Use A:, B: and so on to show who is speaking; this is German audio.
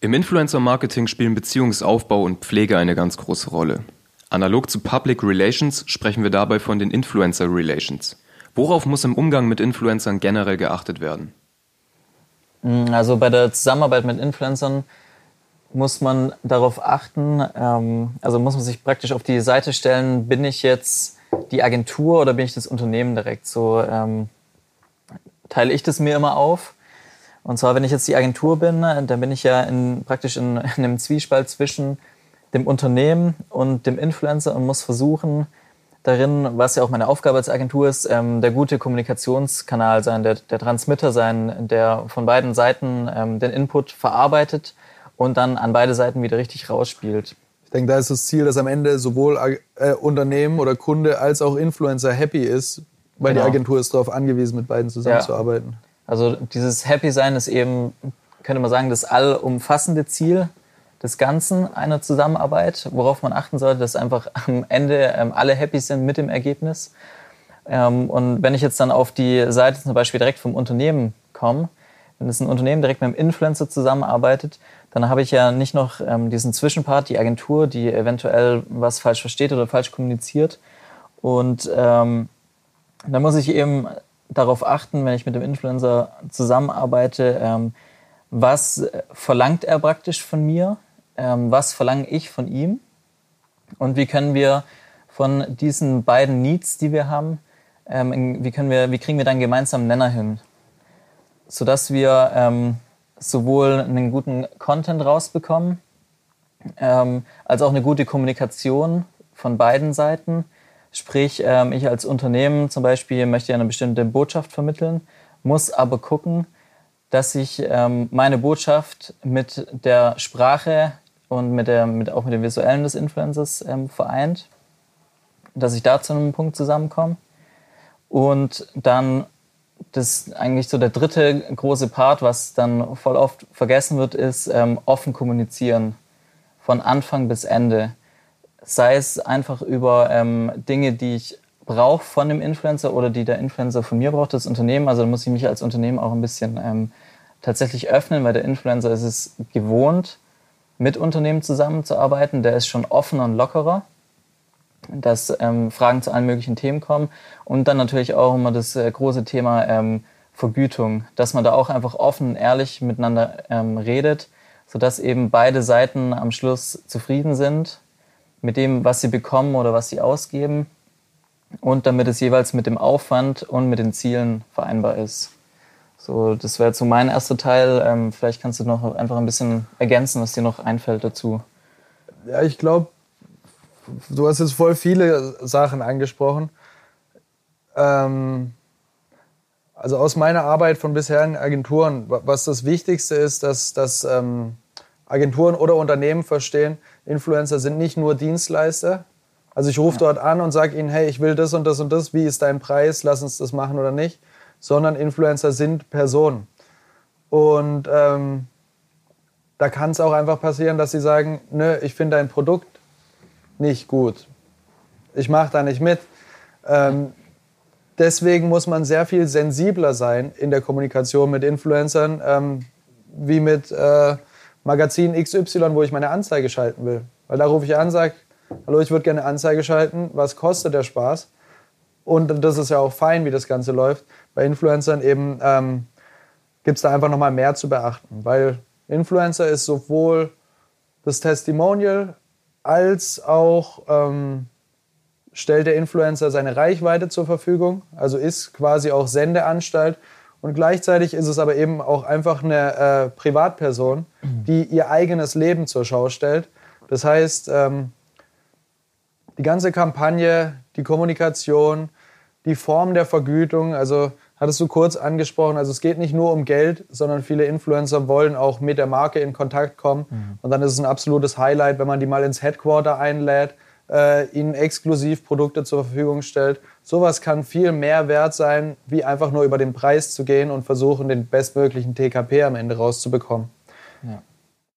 A: Im Influencer-Marketing spielen Beziehungsaufbau und Pflege eine ganz große Rolle. Analog zu Public Relations sprechen wir dabei von den Influencer Relations. Worauf muss im Umgang mit Influencern generell geachtet werden?
B: Mm, also bei der Zusammenarbeit mit Influencern muss man darauf achten, ähm, also muss man sich praktisch auf die Seite stellen, bin ich jetzt die Agentur oder bin ich das Unternehmen direkt? So ähm, teile ich das mir immer auf und zwar, wenn ich jetzt die Agentur bin, dann bin ich ja in, praktisch in, in einem Zwiespalt zwischen dem Unternehmen und dem Influencer und muss versuchen, darin, was ja auch meine Aufgabe als Agentur ist, ähm, der gute Kommunikationskanal sein, der, der Transmitter sein, der von beiden Seiten ähm, den Input verarbeitet und dann an beide Seiten wieder richtig rausspielt.
C: Ich denke, da ist das Ziel, dass am Ende sowohl äh, Unternehmen oder Kunde als auch Influencer happy ist, weil genau. die Agentur ist darauf angewiesen, mit beiden zusammenzuarbeiten. Ja.
B: Also dieses Happy Sein ist eben, könnte man sagen, das allumfassende Ziel des Ganzen einer Zusammenarbeit, worauf man achten sollte, dass einfach am Ende ähm, alle happy sind mit dem Ergebnis. Ähm, und wenn ich jetzt dann auf die Seite zum Beispiel direkt vom Unternehmen komme, wenn es ein Unternehmen direkt mit einem Influencer zusammenarbeitet, dann habe ich ja nicht noch ähm, diesen Zwischenpart, die Agentur, die eventuell was falsch versteht oder falsch kommuniziert. Und ähm, da muss ich eben darauf achten, wenn ich mit dem Influencer zusammenarbeite, ähm, was verlangt er praktisch von mir, ähm, was verlange ich von ihm? Und wie können wir von diesen beiden Needs, die wir haben, ähm, wie, können wir, wie kriegen wir dann gemeinsam einen Nenner hin, sodass wir ähm, sowohl einen guten Content rausbekommen, ähm, als auch eine gute Kommunikation von beiden Seiten Sprich, ähm, ich als Unternehmen zum Beispiel möchte eine bestimmte Botschaft vermitteln, muss aber gucken, dass sich ähm, meine Botschaft mit der Sprache und mit der, mit, auch mit dem Visuellen des Influencers ähm, vereint, dass ich da zu einem Punkt zusammenkomme. Und dann das eigentlich so der dritte große Part, was dann voll oft vergessen wird, ist ähm, offen kommunizieren. Von Anfang bis Ende sei es einfach über ähm, Dinge, die ich brauche von dem Influencer oder die der Influencer von mir braucht, das Unternehmen. Also da muss ich mich als Unternehmen auch ein bisschen ähm, tatsächlich öffnen, weil der Influencer ist es gewohnt, mit Unternehmen zusammenzuarbeiten. Der ist schon offener und lockerer, dass ähm, Fragen zu allen möglichen Themen kommen. Und dann natürlich auch immer das äh, große Thema ähm, Vergütung, dass man da auch einfach offen und ehrlich miteinander ähm, redet, sodass eben beide Seiten am Schluss zufrieden sind mit dem, was sie bekommen oder was sie ausgeben und damit es jeweils mit dem Aufwand und mit den Zielen vereinbar ist. So, das wäre so mein erster Teil. Ähm, vielleicht kannst du noch einfach ein bisschen ergänzen, was dir noch einfällt dazu.
C: Ja, ich glaube, du hast jetzt voll viele Sachen angesprochen. Ähm, also aus meiner Arbeit von bisherigen Agenturen, was das Wichtigste ist, dass, dass ähm, Agenturen oder Unternehmen verstehen, Influencer sind nicht nur Dienstleister. Also ich rufe ja. dort an und sage ihnen, hey, ich will das und das und das, wie ist dein Preis, lass uns das machen oder nicht. Sondern Influencer sind Personen. Und ähm, da kann es auch einfach passieren, dass sie sagen, nö, ich finde dein Produkt nicht gut. Ich mache da nicht mit. Ähm, deswegen muss man sehr viel sensibler sein in der Kommunikation mit Influencern, ähm, wie mit äh, Magazin XY, wo ich meine Anzeige schalten will. Weil da rufe ich an, sage, hallo, ich würde gerne Anzeige schalten, was kostet der Spaß? Und das ist ja auch fein, wie das Ganze läuft. Bei Influencern eben ähm, gibt es da einfach nochmal mehr zu beachten, weil Influencer ist sowohl das Testimonial als auch ähm, stellt der Influencer seine Reichweite zur Verfügung, also ist quasi auch Sendeanstalt und gleichzeitig ist es aber eben auch einfach eine äh, Privatperson, die ihr eigenes Leben zur Schau stellt. Das heißt, ähm, die ganze Kampagne, die Kommunikation, die Form der Vergütung, also hattest du kurz angesprochen, also es geht nicht nur um Geld, sondern viele Influencer wollen auch mit der Marke in Kontakt kommen. Mhm. Und dann ist es ein absolutes Highlight, wenn man die mal ins Headquarter einlädt, äh, ihnen exklusiv Produkte zur Verfügung stellt Sowas kann viel mehr wert sein, wie einfach nur über den Preis zu gehen und versuchen, den bestmöglichen TKP am Ende rauszubekommen.
B: Ja.